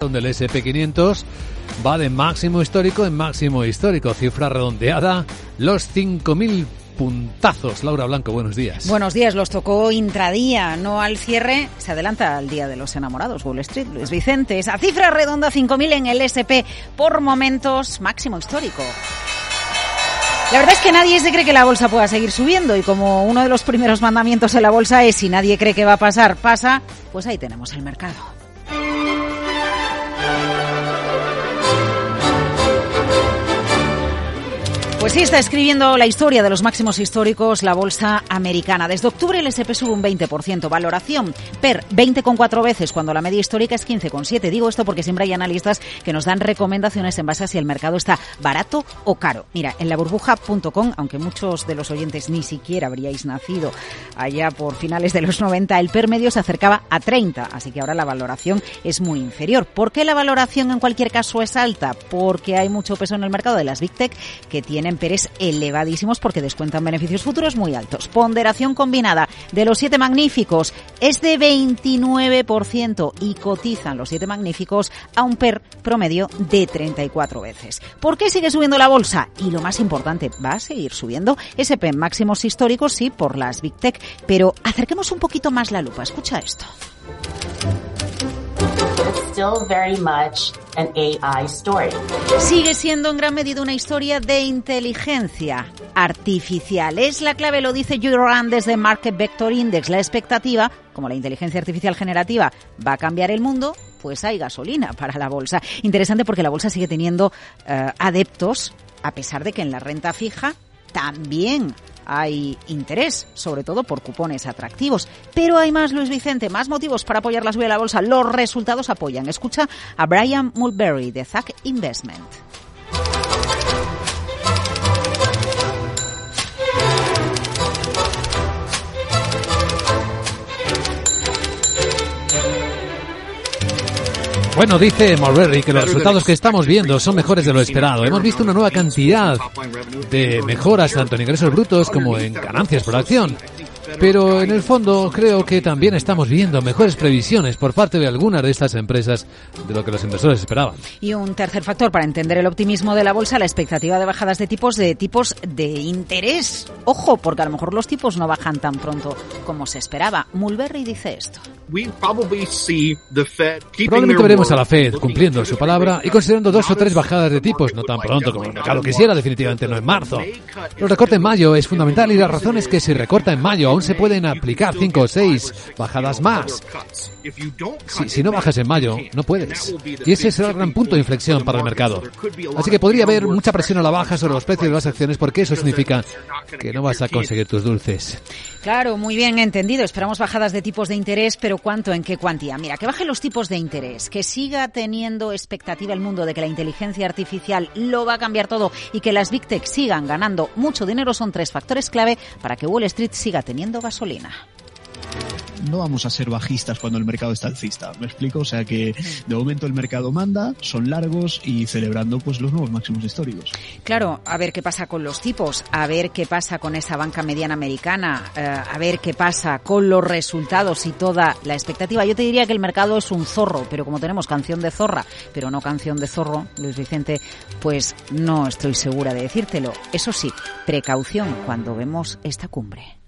donde el SP500 va de máximo histórico en máximo histórico, cifra redondeada, los 5.000 puntazos. Laura Blanco, buenos días. Buenos días, los tocó intradía, no al cierre, se adelanta al Día de los Enamorados, Wall Street, Luis Vicente, esa cifra redonda 5.000 en el SP, por momentos máximo histórico. La verdad es que nadie se cree que la bolsa pueda seguir subiendo y como uno de los primeros mandamientos en la bolsa es si nadie cree que va a pasar, pasa, pues ahí tenemos el mercado. Pues sí, está escribiendo la historia de los máximos históricos la bolsa americana. Desde octubre el SP sube un 20%, valoración per 20,4 veces cuando la media histórica es 15,7. Digo esto porque siempre hay analistas que nos dan recomendaciones en base a si el mercado está barato o caro. Mira, en laburbuja.com, aunque muchos de los oyentes ni siquiera habríais nacido allá por finales de los 90, el per medio se acercaba a 30, así que ahora la valoración es muy inferior. ¿Por qué la valoración en cualquier caso es alta? Porque hay mucho peso en el mercado de las Big Tech que tienen PERES elevadísimos porque descuentan beneficios futuros muy altos. Ponderación combinada de los siete magníficos es de 29% y cotizan los siete magníficos a un PER promedio de 34 veces. ¿Por qué sigue subiendo la bolsa? Y lo más importante, ¿va a seguir subiendo? SP máximos históricos, sí, por las Big Tech, pero acerquemos un poquito más la lupa. Escucha esto. Sigue siendo en gran medida una historia de inteligencia artificial. Es la clave, lo dice Euroland desde Market Vector Index. La expectativa, como la inteligencia artificial generativa va a cambiar el mundo, pues hay gasolina para la bolsa. Interesante porque la bolsa sigue teniendo eh, adeptos, a pesar de que en la renta fija también hay interés, sobre todo por cupones atractivos. Pero hay más, Luis Vicente, más motivos para apoyar la subida de la bolsa. Los resultados apoyan. Escucha a Brian Mulberry de Zack Investment. Bueno, dice Mulberry que los resultados que estamos viendo son mejores de lo esperado. Hemos visto una nueva cantidad de mejoras tanto en ingresos brutos como en ganancias por acción. Pero en el fondo creo que también estamos viendo mejores previsiones por parte de algunas de estas empresas de lo que los inversores esperaban. Y un tercer factor para entender el optimismo de la bolsa, la expectativa de bajadas de tipos de tipos de interés. Ojo, porque a lo mejor los tipos no bajan tan pronto como se esperaba. Mulberry dice esto. Probablemente veremos a la Fed cumpliendo su palabra y considerando dos o tres bajadas de tipos, no tan pronto como el mercado quisiera, definitivamente no en marzo. Los recortes en mayo es fundamental y la razón es que si recorta en mayo se pueden aplicar cinco o seis bajadas más. Si, si, no bajas en mayo, no puedes. Y ese será el gran punto de inflexión para el mercado. Así que podría haber mucha presión a la baja sobre los precios de las acciones porque eso significa que no vas a conseguir tus dulces. Claro, muy bien entendido. Esperamos bajadas de tipos de interés, pero ¿cuánto? ¿En qué cuantía? Mira, que bajen los tipos de interés, que siga teniendo expectativa el mundo de que la inteligencia artificial lo va a cambiar todo y que las Big Tech sigan ganando mucho dinero son tres factores clave para que Wall Street siga teniendo gasolina no vamos a ser bajistas cuando el mercado está alcista. ¿Me explico? O sea que de momento el mercado manda, son largos y celebrando pues los nuevos máximos históricos. Claro, a ver qué pasa con los tipos, a ver qué pasa con esa banca mediana americana, eh, a ver qué pasa con los resultados y toda la expectativa. Yo te diría que el mercado es un zorro, pero como tenemos canción de zorra, pero no canción de zorro, Luis Vicente, pues no estoy segura de decírtelo. Eso sí, precaución cuando vemos esta cumbre.